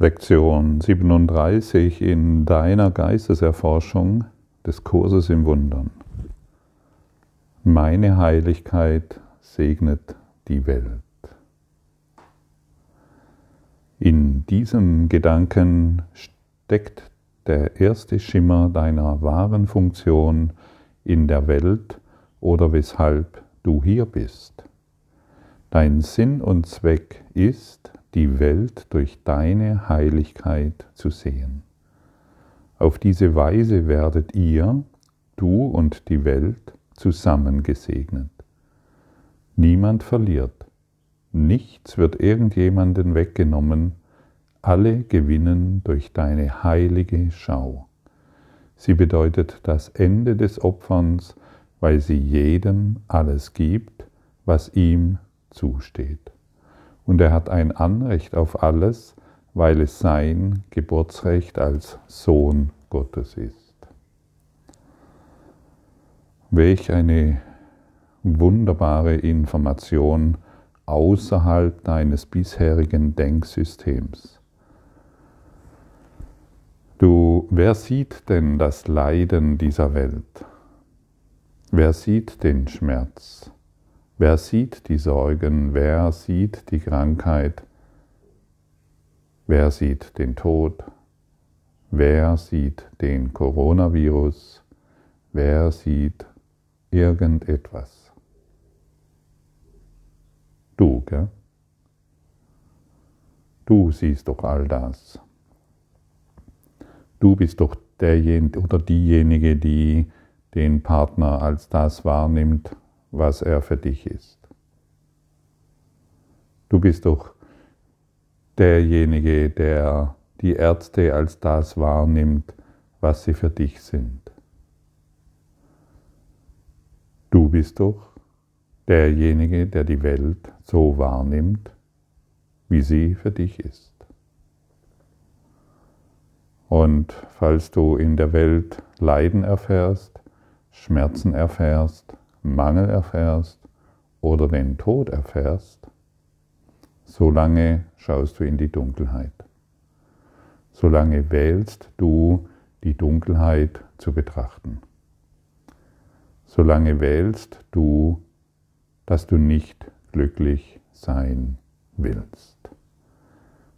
Lektion 37 in deiner Geisteserforschung des Kurses im Wundern. Meine Heiligkeit segnet die Welt. In diesem Gedanken steckt der erste Schimmer deiner wahren Funktion in der Welt oder weshalb du hier bist. Dein Sinn und Zweck ist, die Welt durch deine Heiligkeit zu sehen. Auf diese Weise werdet ihr, du und die Welt, zusammen gesegnet. Niemand verliert, nichts wird irgendjemanden weggenommen, alle gewinnen durch deine heilige Schau. Sie bedeutet das Ende des Opferns, weil sie jedem alles gibt, was ihm zusteht und er hat ein Anrecht auf alles, weil es sein Geburtsrecht als Sohn Gottes ist. Welch eine wunderbare Information außerhalb deines bisherigen Denksystems. Du, wer sieht denn das Leiden dieser Welt? Wer sieht den Schmerz? Wer sieht die Sorgen? Wer sieht die Krankheit? Wer sieht den Tod? Wer sieht den Coronavirus? Wer sieht irgendetwas? Du, gell? Du siehst doch all das. Du bist doch derjenige oder diejenige, die den Partner als das wahrnimmt, was er für dich ist. Du bist doch derjenige, der die Ärzte als das wahrnimmt, was sie für dich sind. Du bist doch derjenige, der die Welt so wahrnimmt, wie sie für dich ist. Und falls du in der Welt Leiden erfährst, Schmerzen erfährst, Mangel erfährst oder den Tod erfährst, solange schaust du in die Dunkelheit. Solange wählst du die Dunkelheit zu betrachten. Solange wählst du, dass du nicht glücklich sein willst.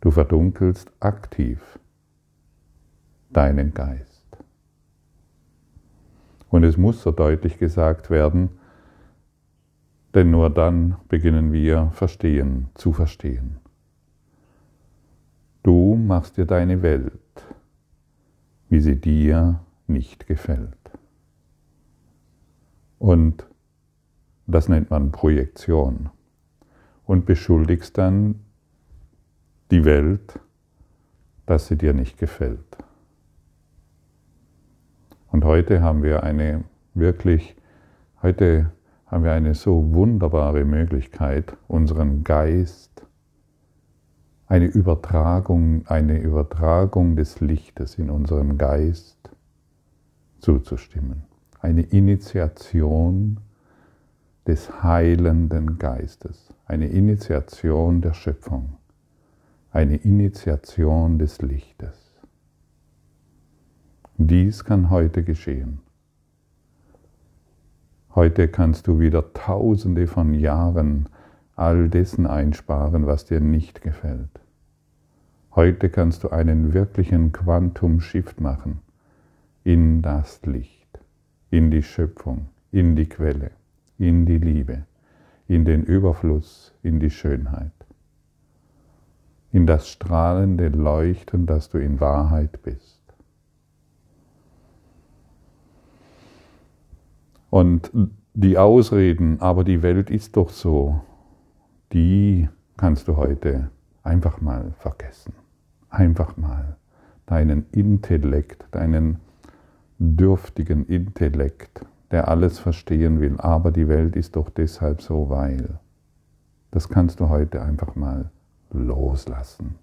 Du verdunkelst aktiv deinen Geist. Und es muss so deutlich gesagt werden, denn nur dann beginnen wir verstehen, zu verstehen. Du machst dir deine Welt, wie sie dir nicht gefällt. Und das nennt man Projektion. Und beschuldigst dann die Welt, dass sie dir nicht gefällt. Und heute haben wir eine wirklich, heute haben wir eine so wunderbare Möglichkeit, unseren Geist, eine Übertragung, eine Übertragung des Lichtes in unserem Geist zuzustimmen. Eine Initiation des heilenden Geistes, eine Initiation der Schöpfung, eine Initiation des Lichtes. Dies kann heute geschehen. Heute kannst du wieder tausende von Jahren all dessen einsparen, was dir nicht gefällt. Heute kannst du einen wirklichen Quantum-Shift machen in das Licht, in die Schöpfung, in die Quelle, in die Liebe, in den Überfluss, in die Schönheit, in das strahlende Leuchten, das du in Wahrheit bist. Und die Ausreden, aber die Welt ist doch so, die kannst du heute einfach mal vergessen. Einfach mal deinen Intellekt, deinen dürftigen Intellekt, der alles verstehen will, aber die Welt ist doch deshalb so, weil. Das kannst du heute einfach mal loslassen,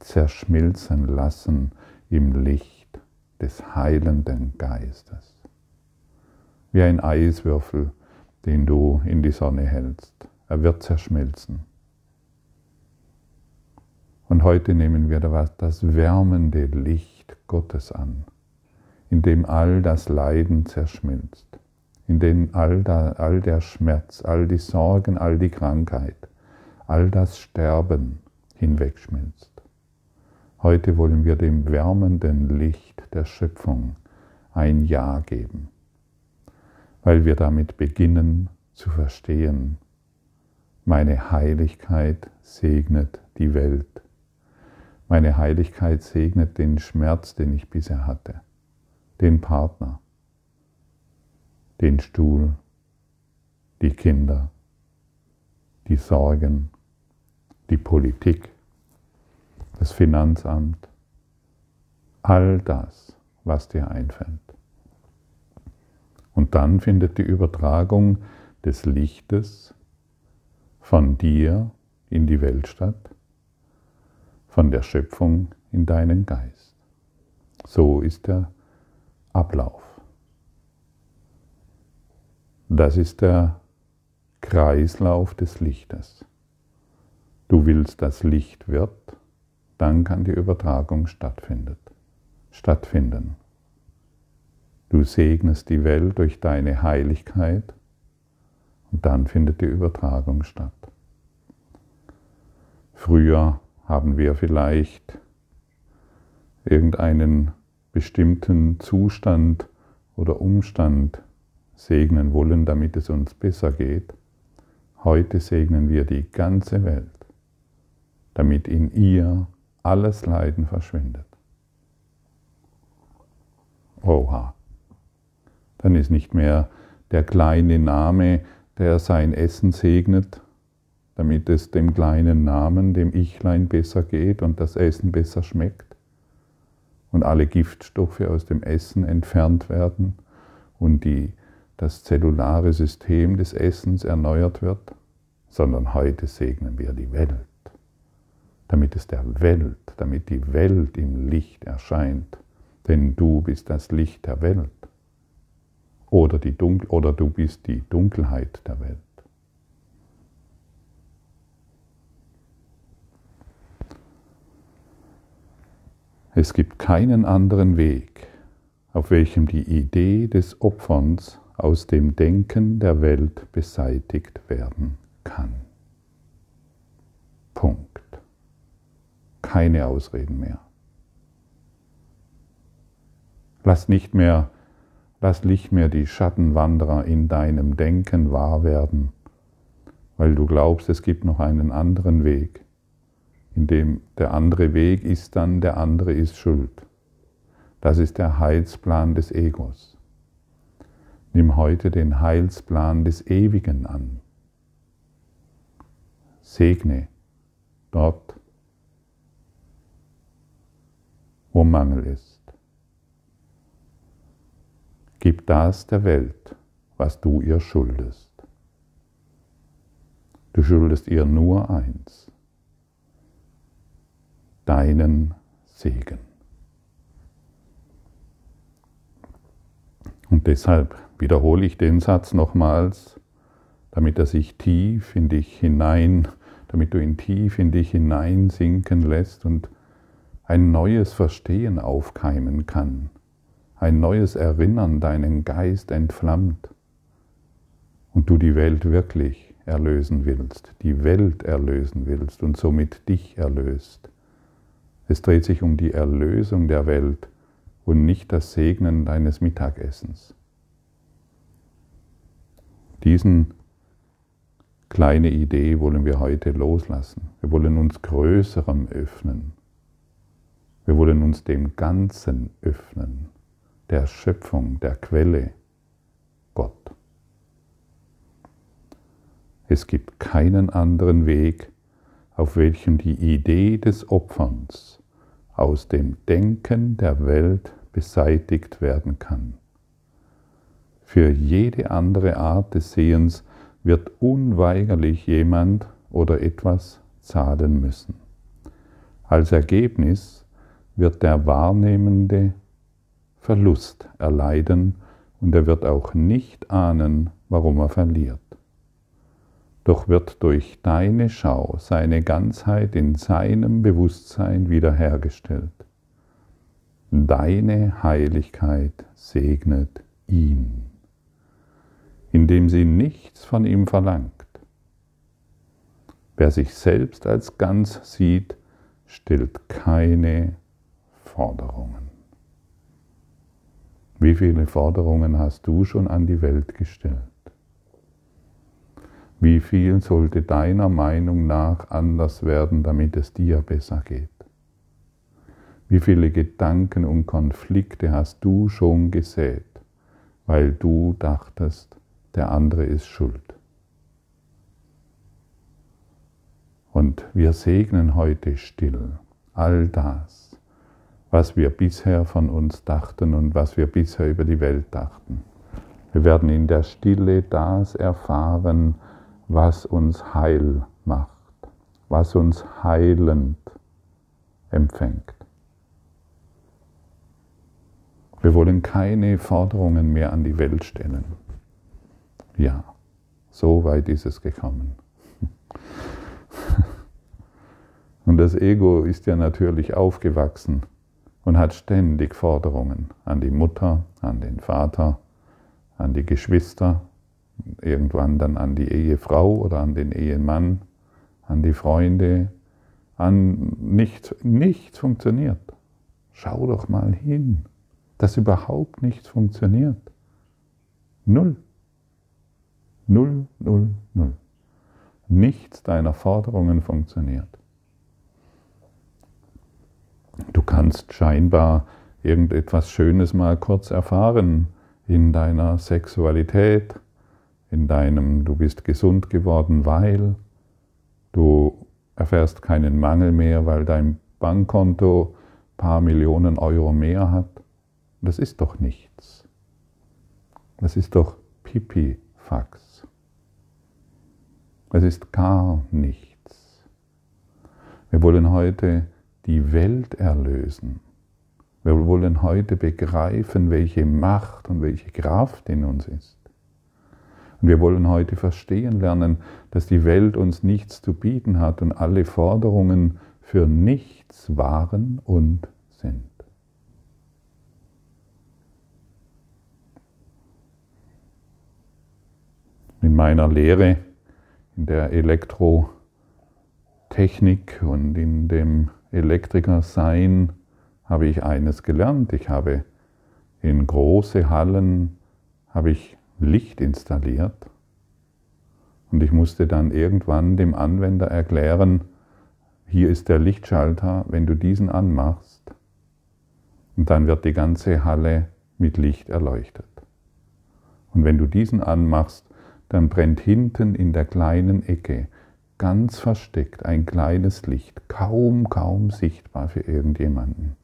zerschmilzen lassen im Licht des heilenden Geistes wie ein Eiswürfel, den du in die Sonne hältst. Er wird zerschmelzen. Und heute nehmen wir das wärmende Licht Gottes an, in dem all das Leiden zerschmilzt, in dem all, der, Schmerz, all die Sorgen, all die Krankheit, all das Sterben hinwegschmilzt. Heute wollen wir dem wärmenden Licht der Schöpfung ein Ja geben, weil wir damit beginnen zu verstehen, meine Heiligkeit segnet die Welt. Meine Heiligkeit segnet den Schmerz, den ich bisher hatte, den Partner, den Stuhl, die Kinder, die Sorgen, die Politik, das Finanzamt, all das, was dir einfällt. Und dann findet die Übertragung des Lichtes von dir in die Welt statt, von der Schöpfung in deinen Geist. So ist der Ablauf. Das ist der Kreislauf des Lichtes. Du willst, dass Licht wird, dann kann die Übertragung stattfinden. Du segnest die Welt durch deine Heiligkeit und dann findet die Übertragung statt. Früher haben wir vielleicht irgendeinen bestimmten Zustand oder Umstand segnen wollen, damit es uns besser geht. Heute segnen wir die ganze Welt, damit in ihr alles Leiden verschwindet. Oha. Dann ist nicht mehr der kleine Name, der sein Essen segnet, damit es dem kleinen Namen, dem Ichlein besser geht und das Essen besser schmeckt und alle Giftstoffe aus dem Essen entfernt werden und die, das zellulare System des Essens erneuert wird, sondern heute segnen wir die Welt, damit es der Welt, damit die Welt im Licht erscheint, denn du bist das Licht der Welt oder, die Dunkel oder du bist die Dunkelheit der Welt. Es gibt keinen anderen Weg, auf welchem die Idee des Opferns aus dem Denken der Welt beseitigt werden kann. Punkt. Keine Ausreden mehr. Lass nicht mehr Lass nicht mehr die Schattenwanderer in deinem Denken wahr werden, weil du glaubst, es gibt noch einen anderen Weg, in dem der andere Weg ist dann, der andere ist schuld. Das ist der Heilsplan des Egos. Nimm heute den Heilsplan des Ewigen an. Segne dort, wo Mangel ist. Gib das der Welt, was du ihr schuldest. Du schuldest ihr nur eins, deinen Segen. Und deshalb wiederhole ich den Satz nochmals, damit er sich tief in dich hinein, damit du ihn tief in dich hineinsinken lässt und ein neues Verstehen aufkeimen kann ein neues Erinnern deinen Geist entflammt und du die Welt wirklich erlösen willst, die Welt erlösen willst und somit dich erlöst. Es dreht sich um die Erlösung der Welt und nicht das Segnen deines Mittagessens. Diesen kleine Idee wollen wir heute loslassen. Wir wollen uns Größerem öffnen. Wir wollen uns dem Ganzen öffnen der Schöpfung, der Quelle, Gott. Es gibt keinen anderen Weg, auf welchem die Idee des Opferns aus dem Denken der Welt beseitigt werden kann. Für jede andere Art des Sehens wird unweigerlich jemand oder etwas zahlen müssen. Als Ergebnis wird der Wahrnehmende Verlust erleiden und er wird auch nicht ahnen, warum er verliert. doch wird durch deine Schau seine Ganzheit in seinem Bewusstsein wiederhergestellt. Deine Heiligkeit segnet ihn, indem sie nichts von ihm verlangt. Wer sich selbst als ganz sieht, stellt keine Forderungen. Wie viele Forderungen hast du schon an die Welt gestellt? Wie viel sollte deiner Meinung nach anders werden, damit es dir besser geht? Wie viele Gedanken und Konflikte hast du schon gesät, weil du dachtest, der andere ist schuld? Und wir segnen heute still all das, was wir bisher von uns dachten und was wir bisher über die Welt dachten. Wir werden in der Stille das erfahren, was uns heil macht, was uns heilend empfängt. Wir wollen keine Forderungen mehr an die Welt stellen. Ja, so weit ist es gekommen. Und das Ego ist ja natürlich aufgewachsen und hat ständig Forderungen an die Mutter, an den Vater, an die Geschwister, irgendwann dann an die Ehefrau oder an den Ehemann, an die Freunde, an nichts, nichts funktioniert. Schau doch mal hin, dass überhaupt nichts funktioniert. Null. Null, null, null. Nichts deiner Forderungen funktioniert. Du kannst scheinbar irgendetwas Schönes mal kurz erfahren in deiner Sexualität, in deinem, du bist gesund geworden, weil du erfährst keinen Mangel mehr, weil dein Bankkonto ein paar Millionen Euro mehr hat. Das ist doch nichts. Das ist doch Pipifax. Es ist gar nichts. Wir wollen heute die Welt erlösen. Wir wollen heute begreifen, welche Macht und welche Kraft in uns ist. Und wir wollen heute verstehen lernen, dass die Welt uns nichts zu bieten hat und alle Forderungen für nichts waren und sind. In meiner Lehre in der Elektrotechnik und in dem Elektriker sein habe ich eines gelernt. Ich habe in große Hallen habe ich Licht installiert und ich musste dann irgendwann dem Anwender erklären, hier ist der Lichtschalter, wenn du diesen anmachst und dann wird die ganze Halle mit Licht erleuchtet. Und wenn du diesen anmachst, dann brennt hinten in der kleinen Ecke ganz versteckt ein kleines Licht, kaum, kaum sichtbar für irgendjemanden.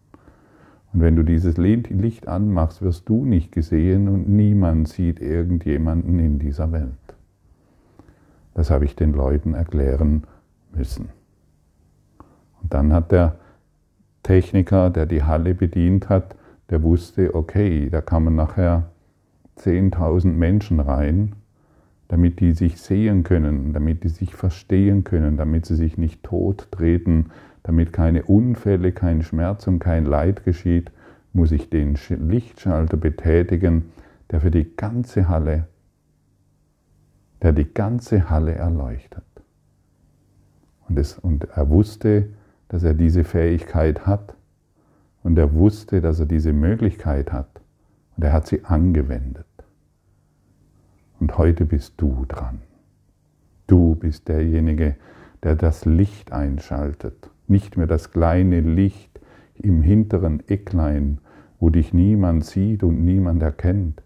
Und wenn du dieses Licht anmachst, wirst du nicht gesehen und niemand sieht irgendjemanden in dieser Welt. Das habe ich den Leuten erklären müssen. Und dann hat der Techniker, der die Halle bedient hat, der wusste, okay, da kamen nachher 10.000 Menschen rein damit die sich sehen können, damit die sich verstehen können, damit sie sich nicht tot treten, damit keine Unfälle, kein Schmerz und kein Leid geschieht, muss ich den Lichtschalter betätigen, der für die ganze Halle, der die ganze Halle erleuchtet. Und, es, und er wusste, dass er diese Fähigkeit hat und er wusste, dass er diese Möglichkeit hat und er hat sie angewendet. Und heute bist du dran. Du bist derjenige, der das Licht einschaltet. Nicht mehr das kleine Licht im hinteren Ecklein, wo dich niemand sieht und niemand erkennt,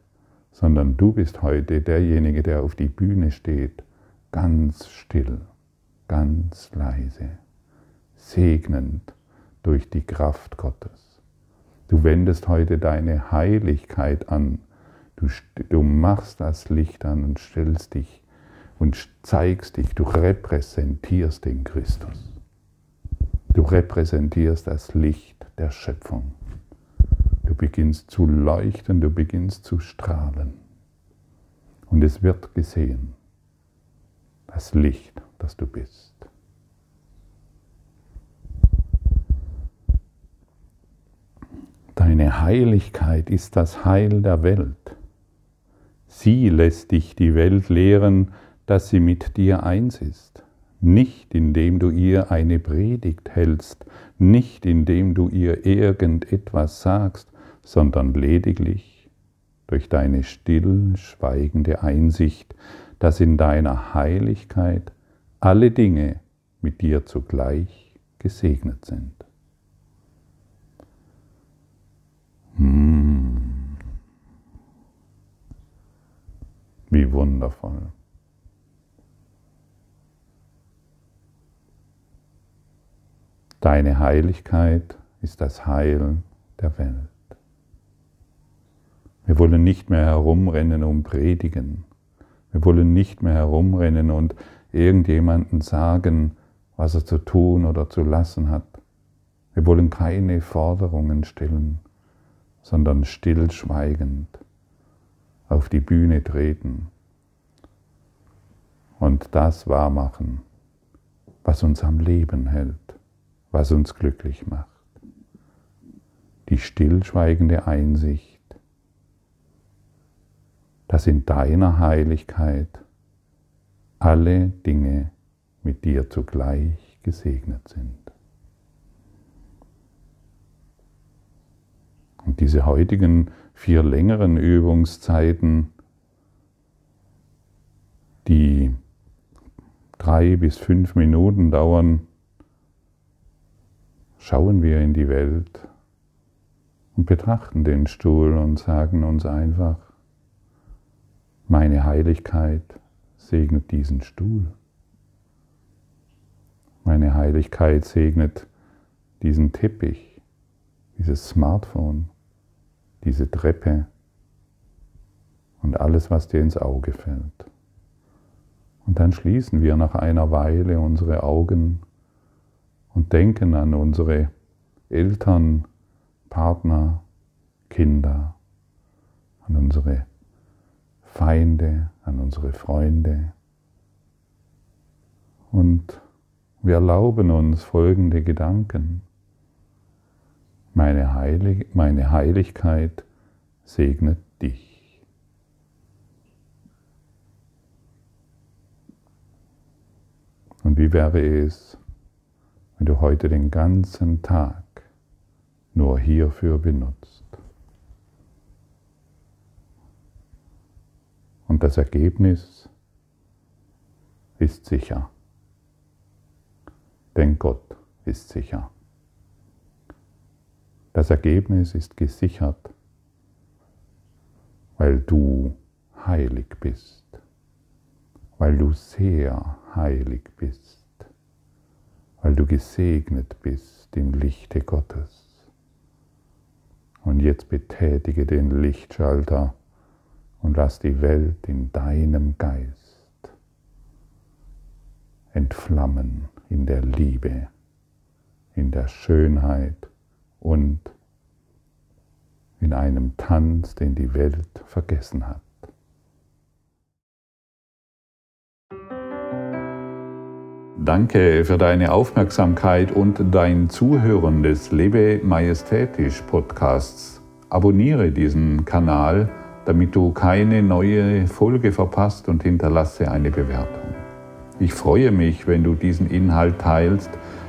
sondern du bist heute derjenige, der auf die Bühne steht, ganz still, ganz leise, segnend durch die Kraft Gottes. Du wendest heute deine Heiligkeit an Du, du machst das Licht an und stellst dich und zeigst dich, du repräsentierst den Christus. Du repräsentierst das Licht der Schöpfung. Du beginnst zu leuchten, du beginnst zu strahlen. Und es wird gesehen. das Licht, das du bist. Deine Heiligkeit ist das Heil der Welt. Sie lässt dich die Welt lehren, dass sie mit dir eins ist. Nicht indem du ihr eine Predigt hältst, nicht indem du ihr irgendetwas sagst, sondern lediglich durch deine still schweigende Einsicht, dass in deiner Heiligkeit alle Dinge mit dir zugleich gesegnet sind. Hm. Wie wundervoll. Deine Heiligkeit ist das Heil der Welt. Wir wollen nicht mehr herumrennen und predigen. Wir wollen nicht mehr herumrennen und irgendjemanden sagen, was er zu tun oder zu lassen hat. Wir wollen keine Forderungen stellen, sondern stillschweigend auf die Bühne treten und das wahrmachen, was uns am Leben hält, was uns glücklich macht. Die stillschweigende Einsicht, dass in deiner Heiligkeit alle Dinge mit dir zugleich gesegnet sind. Und diese heutigen vier längeren Übungszeiten, die drei bis fünf Minuten dauern, schauen wir in die Welt und betrachten den Stuhl und sagen uns einfach, meine Heiligkeit segnet diesen Stuhl. Meine Heiligkeit segnet diesen Teppich, dieses Smartphone, diese Treppe und alles, was dir ins Auge fällt. Und dann schließen wir nach einer Weile unsere Augen und denken an unsere Eltern, Partner, Kinder, an unsere Feinde, an unsere Freunde. Und wir erlauben uns folgende Gedanken. Meine, Heilig meine Heiligkeit segnet dich. Und wie wäre es, wenn du heute den ganzen Tag nur hierfür benutzt? Und das Ergebnis ist sicher. Denn Gott ist sicher. Das Ergebnis ist gesichert, weil du heilig bist, weil du sehr heilig bist, weil du gesegnet bist im Lichte Gottes. Und jetzt betätige den Lichtschalter und lass die Welt in deinem Geist entflammen in der Liebe, in der Schönheit und in einem Tanz, den die Welt vergessen hat. Danke für deine Aufmerksamkeit und dein Zuhören des Lebe Majestätisch Podcasts. Abonniere diesen Kanal damit du keine neue Folge verpasst und hinterlasse eine Bewertung. Ich freue mich, wenn du diesen Inhalt teilst,